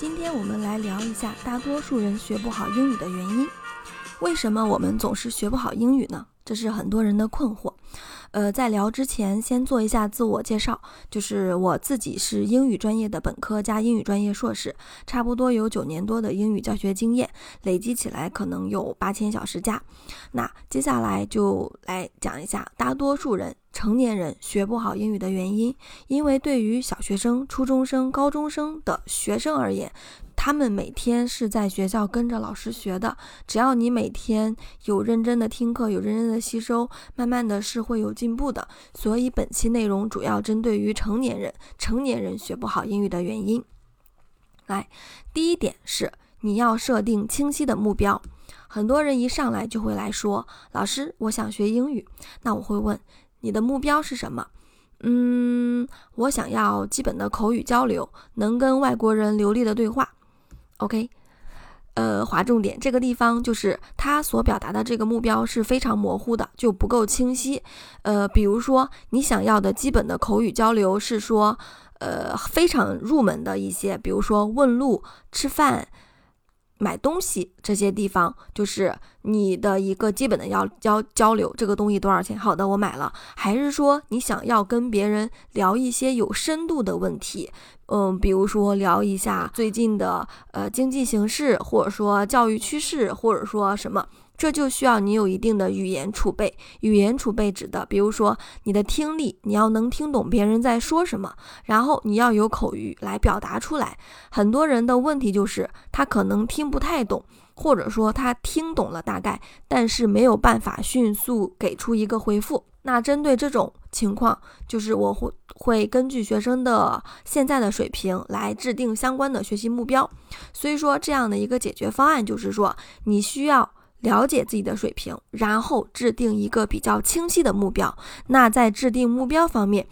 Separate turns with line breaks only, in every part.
今天我们来聊一下大多数人学不好英语的原因。为什么我们总是学不好英语呢？这是很多人的困惑。呃，在聊之前，先做一下自我介绍，就是我自己是英语专业的本科加英语专业硕士，差不多有九年多的英语教学经验，累积起来可能有八千小时加。那接下来就来讲一下大多数人成年人学不好英语的原因，因为对于小学生、初中生、高中生的学生而言。他们每天是在学校跟着老师学的，只要你每天有认真的听课，有认真的吸收，慢慢的是会有进步的。所以本期内容主要针对于成年人，成年人学不好英语的原因。来，第一点是你要设定清晰的目标。很多人一上来就会来说，老师，我想学英语。那我会问，你的目标是什么？嗯，我想要基本的口语交流，能跟外国人流利的对话。OK，呃，划重点，这个地方就是他所表达的这个目标是非常模糊的，就不够清晰。呃，比如说你想要的基本的口语交流是说，呃，非常入门的一些，比如说问路、吃饭。买东西这些地方就是你的一个基本的要交交流，这个东西多少钱？好的，我买了。还是说你想要跟别人聊一些有深度的问题？嗯，比如说聊一下最近的呃经济形势，或者说教育趋势，或者说什么？这就需要你有一定的语言储备。语言储备指的，比如说你的听力，你要能听懂别人在说什么，然后你要有口语来表达出来。很多人的问题就是他可能听不太懂，或者说他听懂了大概，但是没有办法迅速给出一个回复。那针对这种情况，就是我会会根据学生的现在的水平来制定相关的学习目标。所以说，这样的一个解决方案就是说，你需要。了解自己的水平，然后制定一个比较清晰的目标。那在制定目标方面，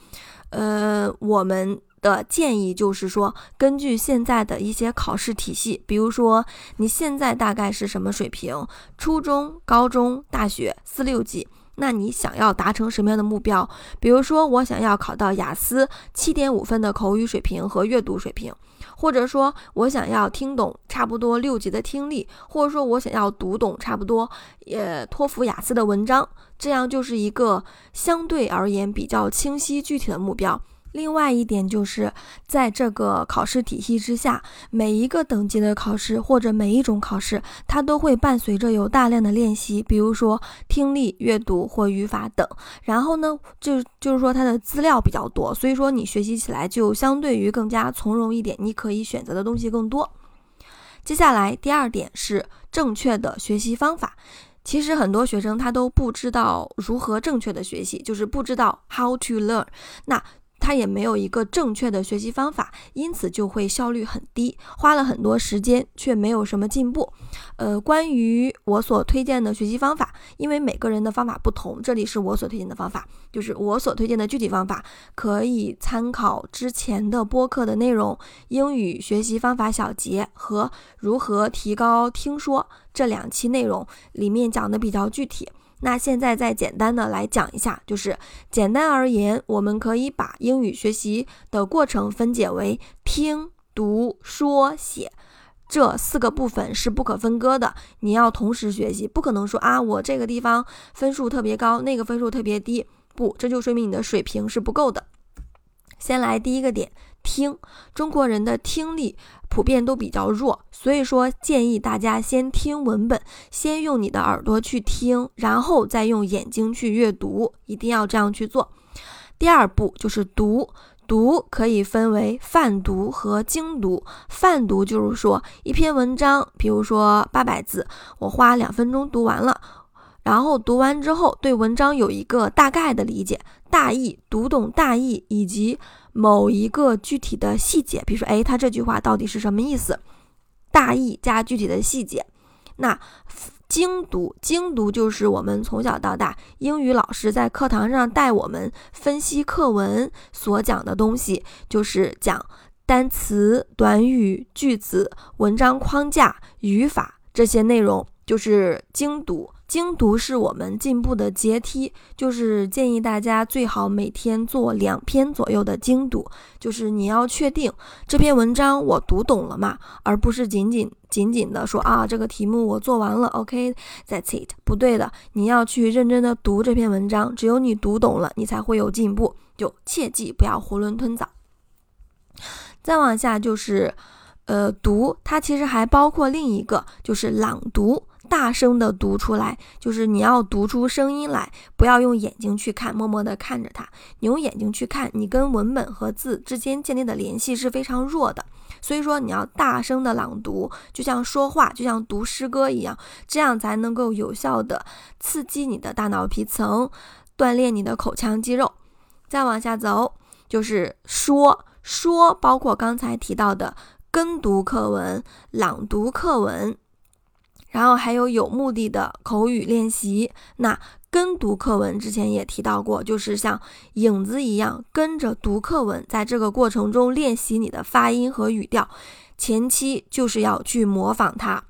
呃，我们的建议就是说，根据现在的一些考试体系，比如说你现在大概是什么水平，初中、高中、大学四六级，那你想要达成什么样的目标？比如说，我想要考到雅思七点五分的口语水平和阅读水平。或者说我想要听懂差不多六级的听力，或者说我想要读懂差不多也托福、雅思的文章，这样就是一个相对而言比较清晰具体的目标。另外一点就是，在这个考试体系之下，每一个等级的考试或者每一种考试，它都会伴随着有大量的练习，比如说听力、阅读或语法等。然后呢，就就是说它的资料比较多，所以说你学习起来就相对于更加从容一点，你可以选择的东西更多。接下来第二点是正确的学习方法。其实很多学生他都不知道如何正确的学习，就是不知道 how to learn。那他也没有一个正确的学习方法，因此就会效率很低，花了很多时间却没有什么进步。呃，关于我所推荐的学习方法，因为每个人的方法不同，这里是我所推荐的方法，就是我所推荐的具体方法，可以参考之前的播客的内容，《英语学习方法小结》和《如何提高听说》这两期内容里面讲的比较具体。那现在再简单的来讲一下，就是简单而言，我们可以把英语学习的过程分解为听、读、说、写这四个部分是不可分割的。你要同时学习，不可能说啊，我这个地方分数特别高，那个分数特别低，不，这就说明你的水平是不够的。先来第一个点。听中国人的听力普遍都比较弱，所以说建议大家先听文本，先用你的耳朵去听，然后再用眼睛去阅读，一定要这样去做。第二步就是读，读可以分为泛读和精读。泛读就是说一篇文章，比如说八百字，我花两分钟读完了，然后读完之后对文章有一个大概的理解，大意读懂大意以及。某一个具体的细节，比如说，哎，他这句话到底是什么意思？大意加具体的细节。那精读，精读就是我们从小到大英语老师在课堂上带我们分析课文所讲的东西，就是讲单词、短语、句子、文章框架、语法这些内容，就是精读。精读是我们进步的阶梯，就是建议大家最好每天做两篇左右的精读，就是你要确定这篇文章我读懂了嘛，而不是仅仅仅仅的说啊这个题目我做完了，OK，That's it，不对的，你要去认真的读这篇文章，只有你读懂了，你才会有进步，就切记不要囫囵吞枣。再往下就是，呃，读它其实还包括另一个，就是朗读。大声的读出来，就是你要读出声音来，不要用眼睛去看，默默的看着它。你用眼睛去看，你跟文本和字之间建立的联系是非常弱的。所以说，你要大声的朗读，就像说话，就像读诗歌一样，这样才能够有效的刺激你的大脑皮层，锻炼你的口腔肌肉。再往下走，就是说说，包括刚才提到的跟读课文、朗读课文。然后还有有目的的口语练习。那跟读课文之前也提到过，就是像影子一样跟着读课文，在这个过程中练习你的发音和语调。前期就是要去模仿它，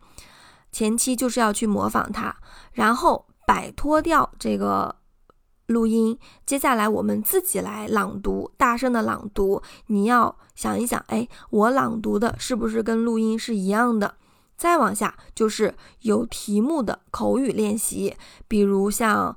前期就是要去模仿它，然后摆脱掉这个录音。接下来我们自己来朗读，大声的朗读。你要想一想，哎，我朗读的是不是跟录音是一样的？再往下就是有题目的口语练习，比如像，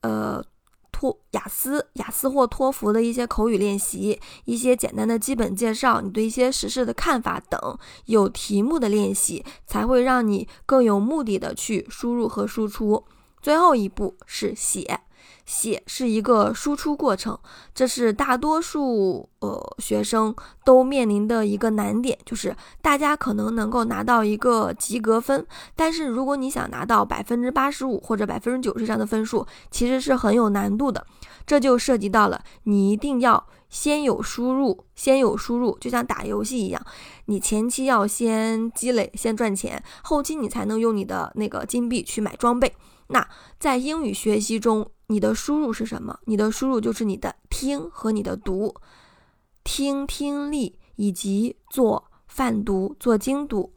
呃，托雅思、雅思或托福的一些口语练习，一些简单的基本介绍，你对一些时事的看法等，有题目的练习才会让你更有目的的去输入和输出。最后一步是写。写是一个输出过程，这是大多数呃学生都面临的一个难点，就是大家可能能够拿到一个及格分，但是如果你想拿到百分之八十五或者百分之九十以上的分数，其实是很有难度的。这就涉及到了你一定要先有输入，先有输入，就像打游戏一样，你前期要先积累，先赚钱，后期你才能用你的那个金币去买装备。那在英语学习中，你的输入是什么？你的输入就是你的听和你的读，听听力以及做泛读、做精读。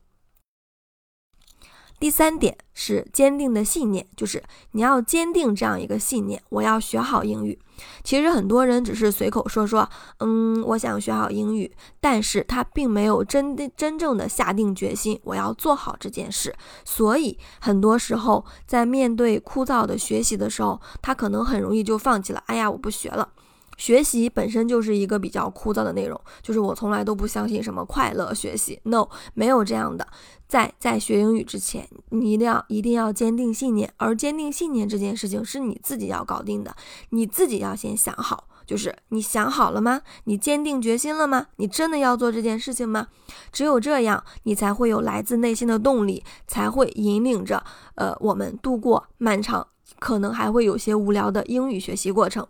第三点是坚定的信念，就是你要坚定这样一个信念：我要学好英语。其实很多人只是随口说说，嗯，我想学好英语，但是他并没有真的真正的下定决心，我要做好这件事。所以很多时候在面对枯燥的学习的时候，他可能很容易就放弃了。哎呀，我不学了。学习本身就是一个比较枯燥的内容，就是我从来都不相信什么快乐学习，no，没有这样的。在在学英语之前，你一定要一定要坚定信念，而坚定信念这件事情是你自己要搞定的，你自己要先想好，就是你想好了吗？你坚定决心了吗？你真的要做这件事情吗？只有这样，你才会有来自内心的动力，才会引领着呃我们度过漫长，可能还会有些无聊的英语学习过程。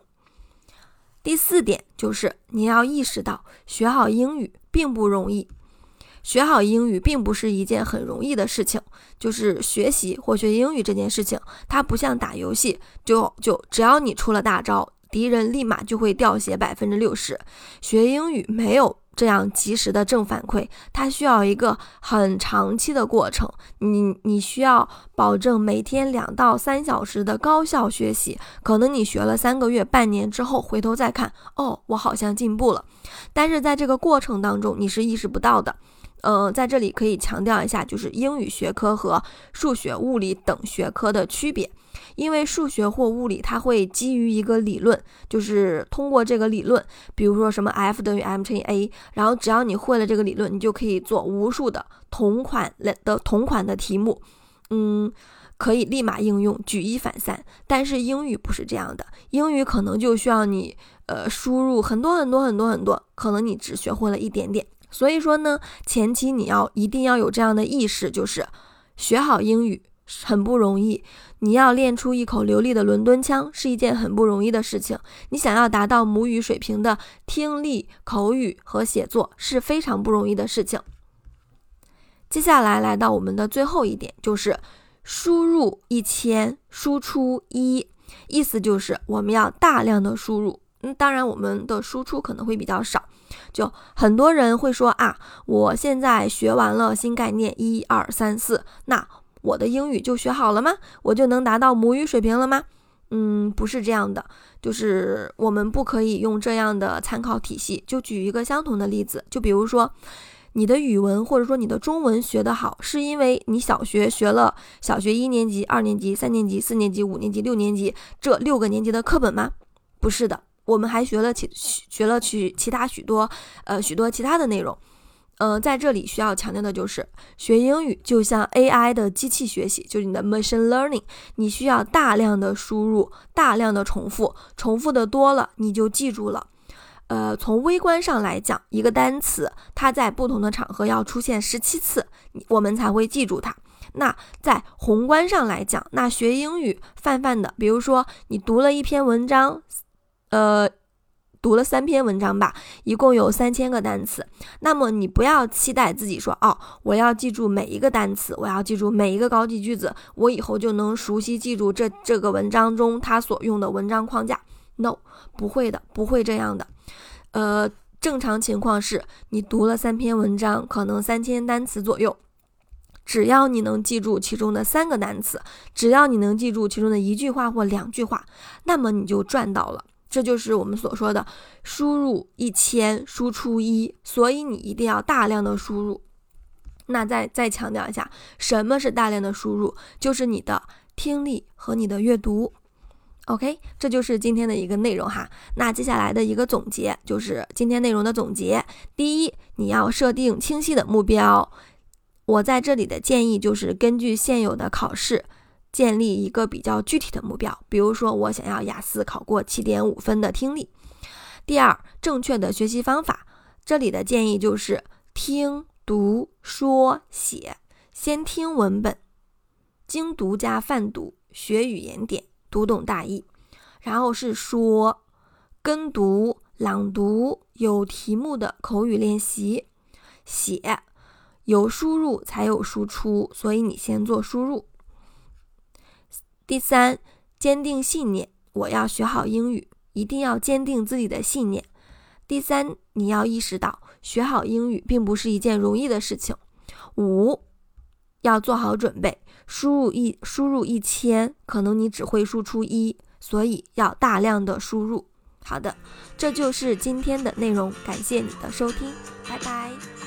第四点就是你要意识到，学好英语并不容易。学好英语并不是一件很容易的事情。就是学习或学英语这件事情，它不像打游戏，就就只要你出了大招，敌人立马就会掉血百分之六十。学英语没有。这样及时的正反馈，它需要一个很长期的过程。你你需要保证每天两到三小时的高效学习。可能你学了三个月、半年之后，回头再看，哦，我好像进步了。但是在这个过程当中，你是意识不到的。呃，在这里可以强调一下，就是英语学科和数学、物理等学科的区别。因为数学或物理，它会基于一个理论，就是通过这个理论，比如说什么 F 等于 m 乘以 a，然后只要你会了这个理论，你就可以做无数的同款的同款的题目，嗯，可以立马应用，举一反三。但是英语不是这样的，英语可能就需要你呃输入很多很多很多很多，可能你只学会了一点点。所以说呢，前期你要一定要有这样的意识，就是学好英语。很不容易，你要练出一口流利的伦敦腔是一件很不容易的事情。你想要达到母语水平的听力、口语和写作是非常不容易的事情。接下来来到我们的最后一点，就是输入一千，输出一，意思就是我们要大量的输入。嗯，当然我们的输出可能会比较少。就很多人会说啊，我现在学完了新概念一二三四，那。我的英语就学好了吗？我就能达到母语水平了吗？嗯，不是这样的，就是我们不可以用这样的参考体系。就举一个相同的例子，就比如说，你的语文或者说你的中文学得好，是因为你小学学了小学一年级、二年级、三年级、四年级、五年级、六年级这六个年级的课本吗？不是的，我们还学了其学了其其他许多呃许多其他的内容。嗯，在这里需要强调的就是，学英语就像 AI 的机器学习，就是你的 machine learning，你需要大量的输入，大量的重复，重复的多了，你就记住了。呃，从微观上来讲，一个单词它在不同的场合要出现十七次，我们才会记住它。那在宏观上来讲，那学英语泛泛的，比如说你读了一篇文章，呃。读了三篇文章吧，一共有三千个单词。那么你不要期待自己说哦，我要记住每一个单词，我要记住每一个高级句子，我以后就能熟悉记住这这个文章中它所用的文章框架。No，不会的，不会这样的。呃，正常情况是你读了三篇文章，可能三千单词左右，只要你能记住其中的三个单词，只要你能记住其中的一句话或两句话，那么你就赚到了。这就是我们所说的输入一千，输出一，所以你一定要大量的输入。那再再强调一下，什么是大量的输入？就是你的听力和你的阅读。OK，这就是今天的一个内容哈。那接下来的一个总结就是今天内容的总结。第一，你要设定清晰的目标。我在这里的建议就是根据现有的考试。建立一个比较具体的目标，比如说我想要雅思考过七点五分的听力。第二，正确的学习方法，这里的建议就是听、读、说、写，先听文本，精读加泛读，学语言点，读懂大意，然后是说，跟读、朗读，有题目的口语练习，写，有输入才有输出，所以你先做输入。第三，坚定信念，我要学好英语，一定要坚定自己的信念。第三，你要意识到学好英语并不是一件容易的事情。五，要做好准备，输入一输入一千，可能你只会输出一，所以要大量的输入。好的，这就是今天的内容，感谢你的收听，拜拜。